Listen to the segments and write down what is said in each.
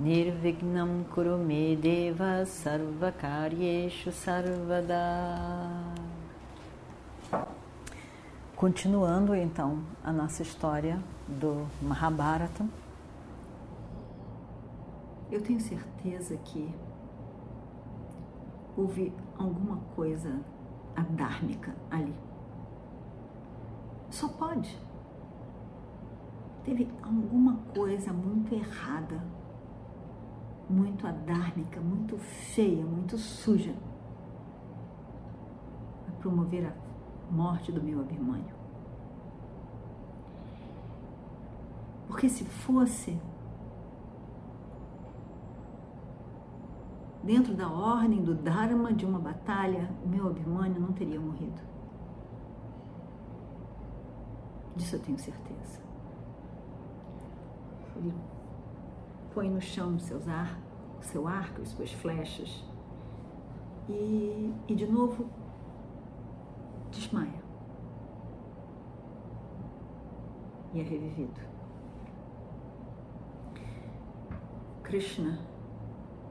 Nirvignam Kurume Deva Sarvakaryeshu Sarvada Continuando então a nossa história do Mahabharata, eu tenho certeza que houve alguma coisa adármica ali. Só pode. Teve alguma coisa muito errada, muito adármica, muito feia, muito suja, para promover a morte do meu Abhimanyu. Porque se fosse dentro da ordem do Dharma de uma batalha, o meu Abhimanyu não teria morrido. Disso eu tenho certeza. Põe no chão seus ar, seu arco, as suas flechas e, e de novo desmaia. E é revivido. Krishna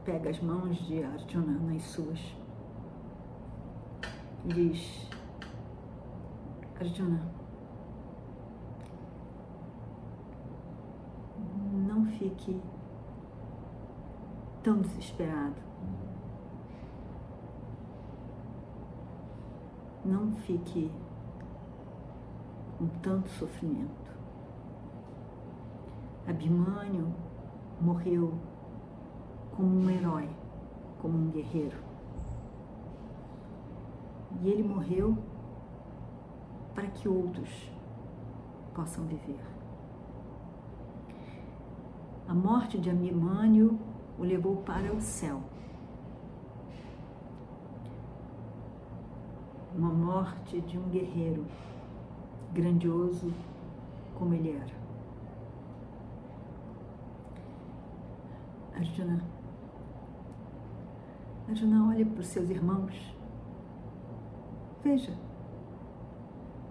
pega as mãos de Arjuna nas suas e diz: Arjuna, não fique tão desesperado. Não fique com tanto sofrimento. Abhimanyu morreu como um herói, como um guerreiro. E ele morreu para que outros possam viver. A morte de Abimânio o levou para o céu. Uma morte de um guerreiro grandioso como ele era. Arjuna, Arjuna olha para os seus irmãos. Veja,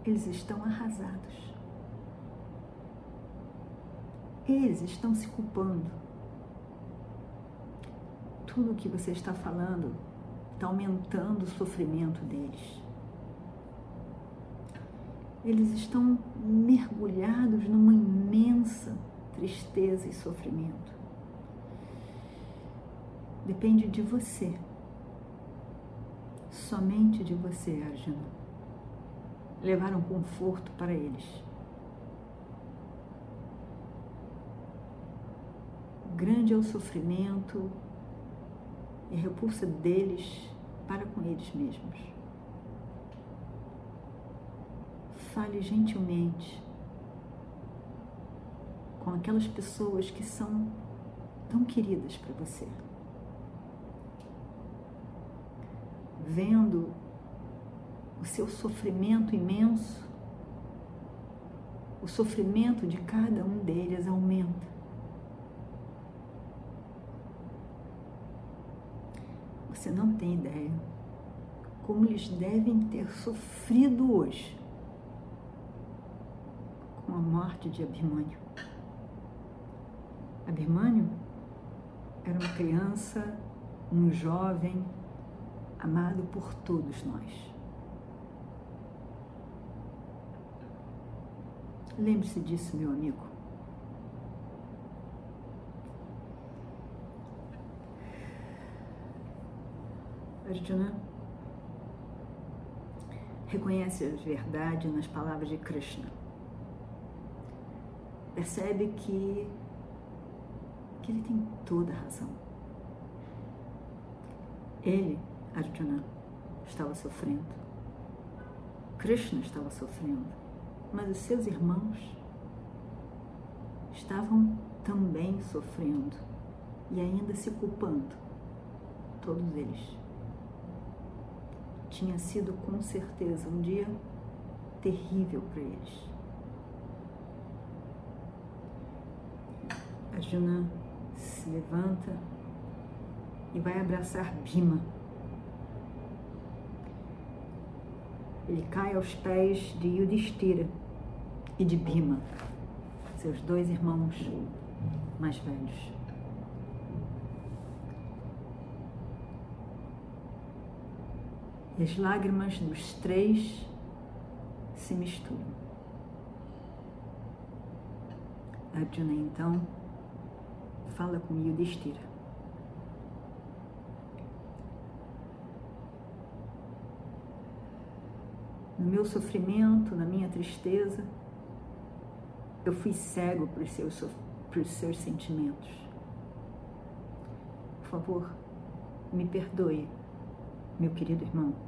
eles estão arrasados. Eles estão se culpando. Tudo o que você está falando está aumentando o sofrimento deles. Eles estão mergulhados numa imensa tristeza e sofrimento. Depende de você. Somente de você, Arjuna. Levar um conforto para eles. Grande é o sofrimento e a repulsa deles para com eles mesmos. Fale gentilmente com aquelas pessoas que são tão queridas para você. Vendo o seu sofrimento imenso, o sofrimento de cada um deles aumenta. Você não tem ideia como eles devem ter sofrido hoje com a morte de Abimânio. Abimânio era uma criança, um jovem amado por todos nós. Lembre-se disso, meu amigo. Arjuna reconhece a verdade nas palavras de Krishna. Percebe que, que ele tem toda a razão. Ele, Arjuna, estava sofrendo. Krishna estava sofrendo. Mas os seus irmãos estavam também sofrendo e ainda se culpando todos eles. Tinha sido com certeza um dia terrível para eles. Arjuna se levanta e vai abraçar Bima. Ele cai aos pés de Yudhishthira e de Bima, seus dois irmãos mais velhos. E as lágrimas dos três se misturam. Arjuna então fala com Yudhishthira. No meu sofrimento, na minha tristeza, eu fui cego seus, para os seus sentimentos. Por favor, me perdoe, meu querido irmão.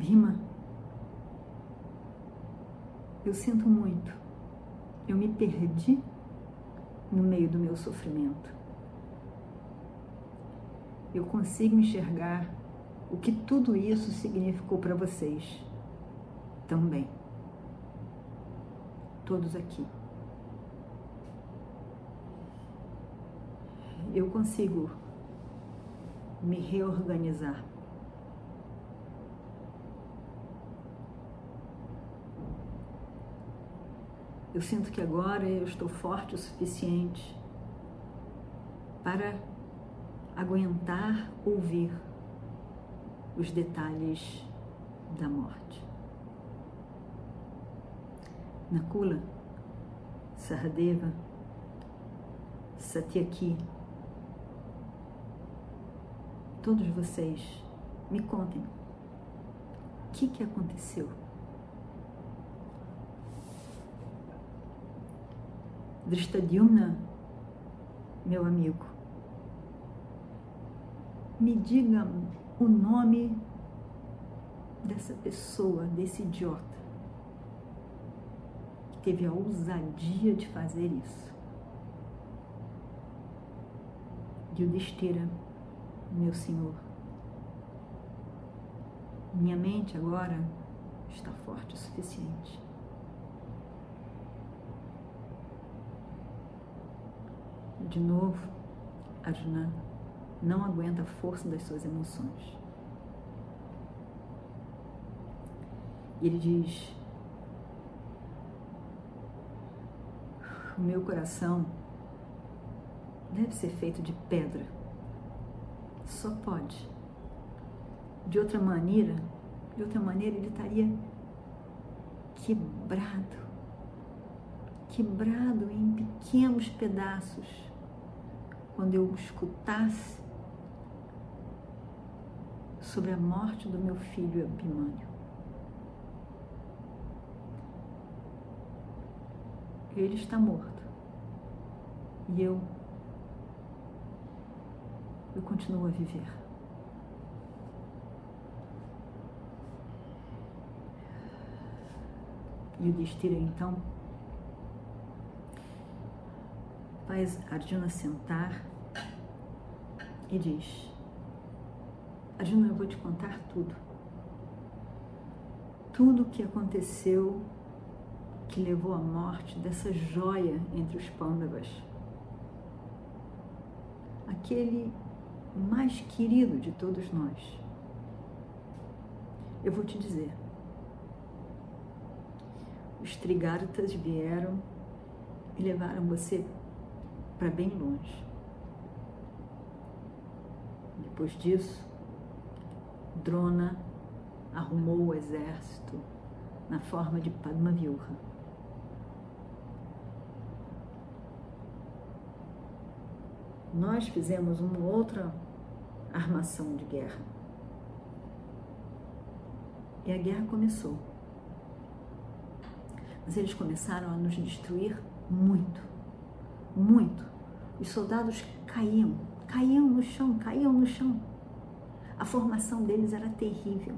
Bima, eu sinto muito. Eu me perdi no meio do meu sofrimento. Eu consigo enxergar o que tudo isso significou para vocês também. Todos aqui. Eu consigo me reorganizar. Eu sinto que agora eu estou forte o suficiente para aguentar ouvir os detalhes da morte. Nakula, Sahadeva, Satyaki, todos vocês me contem o que, que aconteceu Drishtadyumna, meu amigo, me diga o nome dessa pessoa, desse idiota, que teve a ousadia de fazer isso. Yudhishthira, meu senhor, minha mente agora está forte o suficiente De novo, Arjuna não aguenta a força das suas emoções. E ele diz: O meu coração deve ser feito de pedra. Só pode. De outra maneira, de outra maneira ele estaria quebrado, quebrado em pequenos pedaços quando eu escutasse sobre a morte do meu filho Abimânio. Ele está morto. E eu, eu continuo a viver. E o Destira então faz Arjuna sentar e diz: Arjuna, eu vou te contar tudo. Tudo o que aconteceu que levou à morte dessa joia entre os pândavas. Aquele mais querido de todos nós. Eu vou te dizer. Os Trigartas vieram e levaram você para bem longe. Depois disso, Drona arrumou o exército na forma de Padmavyuha. Nós fizemos uma outra armação de guerra. E a guerra começou. Mas eles começaram a nos destruir muito, muito. Os soldados caíam caíam no chão, caíam no chão. A formação deles era terrível.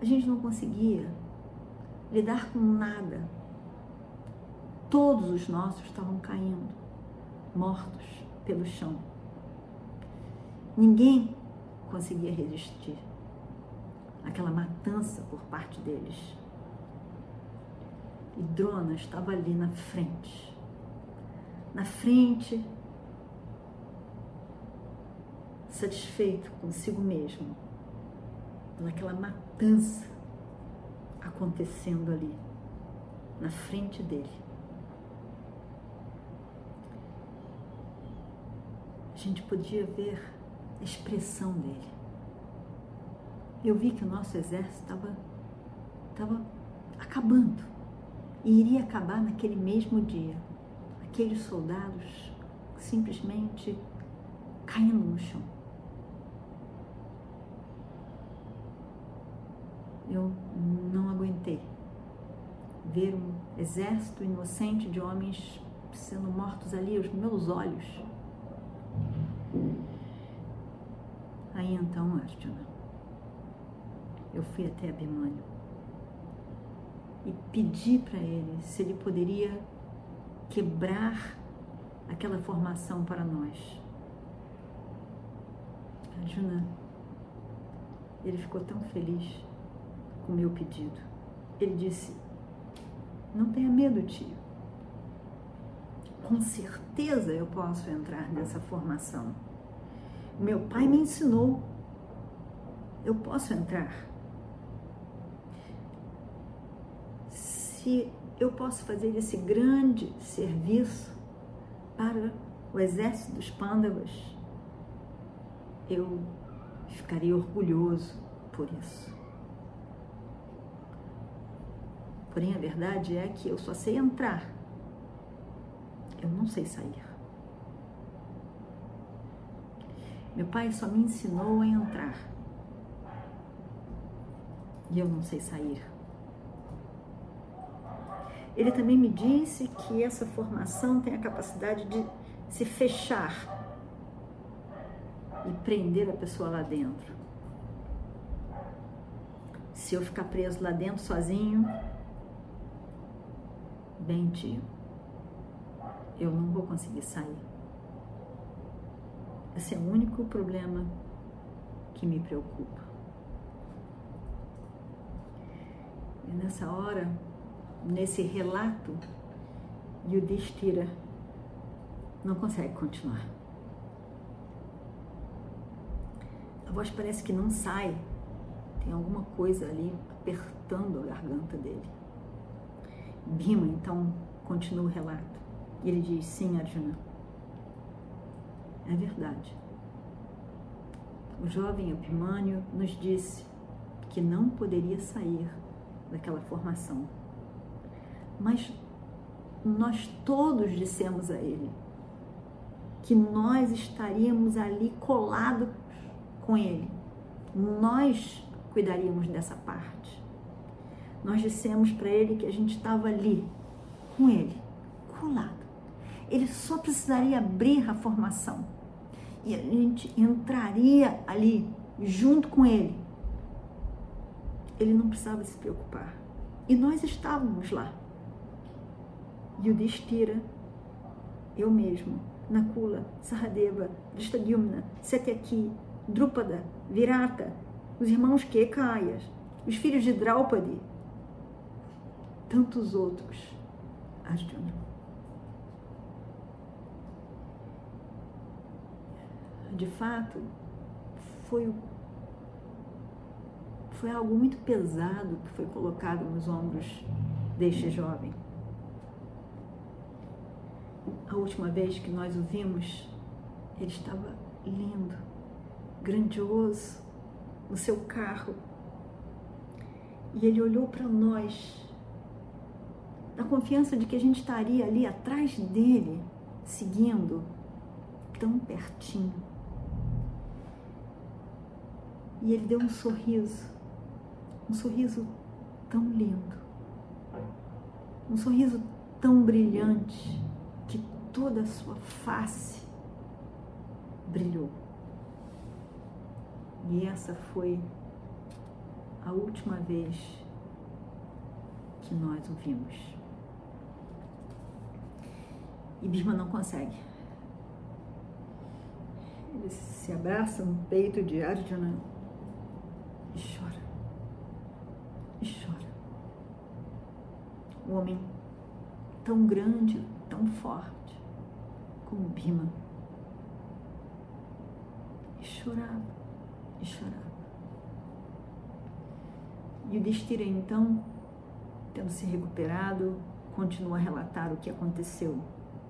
A gente não conseguia lidar com nada. Todos os nossos estavam caindo, mortos pelo chão. Ninguém conseguia resistir àquela matança por parte deles. E Drona estava ali na frente. Na frente, satisfeito consigo mesmo, pelaquela matança acontecendo ali, na frente dele. A gente podia ver a expressão dele. Eu vi que o nosso exército estava estava acabando e iria acabar naquele mesmo dia. Aqueles soldados simplesmente caindo no chão. Eu não aguentei ver um exército inocente de homens sendo mortos ali aos meus olhos. Aí então, Arjuna, eu fui até Abhimanyu e pedi para ele se ele poderia quebrar aquela formação para nós. Arjuna, ele ficou tão feliz o meu pedido. Ele disse: Não tenha medo, tio. Com certeza eu posso entrar nessa formação. Meu pai me ensinou. Eu posso entrar. Se eu posso fazer esse grande serviço para o exército dos Pândavas, eu ficaria orgulhoso por isso. Porém, a verdade é que eu só sei entrar, eu não sei sair. Meu pai só me ensinou a entrar e eu não sei sair. Ele também me disse que essa formação tem a capacidade de se fechar e prender a pessoa lá dentro. Se eu ficar preso lá dentro sozinho, bem tio, eu não vou conseguir sair. Esse é o único problema que me preocupa. E nessa hora, nesse relato, Yudhishthira não consegue continuar. A voz parece que não sai. Tem alguma coisa ali apertando a garganta dele. Bima então continua o relato. E ele diz: Sim, Arjuna, é verdade. O jovem Epimânio nos disse que não poderia sair daquela formação. Mas nós todos dissemos a ele que nós estaríamos ali colados com ele. Nós cuidaríamos dessa parte. Nós dissemos para ele que a gente estava ali com ele, colado. Ele só precisaria abrir a formação e a gente entraria ali junto com ele. Ele não precisava se preocupar. E nós estávamos lá. E o Destira, eu mesmo, Nakula, Sahadeva, Drishtadyumna, Satyaki, Drupada, Virata, os irmãos Kekayas, os filhos de Draupadi, tantos outros, Arjuna. De fato, foi, foi algo muito pesado que foi colocado nos ombros deste jovem. A última vez que nós o vimos, ele estava lindo, grandioso, no seu carro. E ele olhou para nós, na confiança de que a gente estaria ali atrás dele, seguindo, tão pertinho. E ele deu um sorriso, um sorriso tão lindo, um sorriso tão brilhante que toda a sua face brilhou. E essa foi a última vez que nós o vimos. E Bisma não consegue. Ele se abraça no peito de Arjuna e chora. E chora. O homem tão grande, tão forte como Bima. E chorava, e chorava. E o Destira, então, tendo se recuperado, continua a relatar o que aconteceu.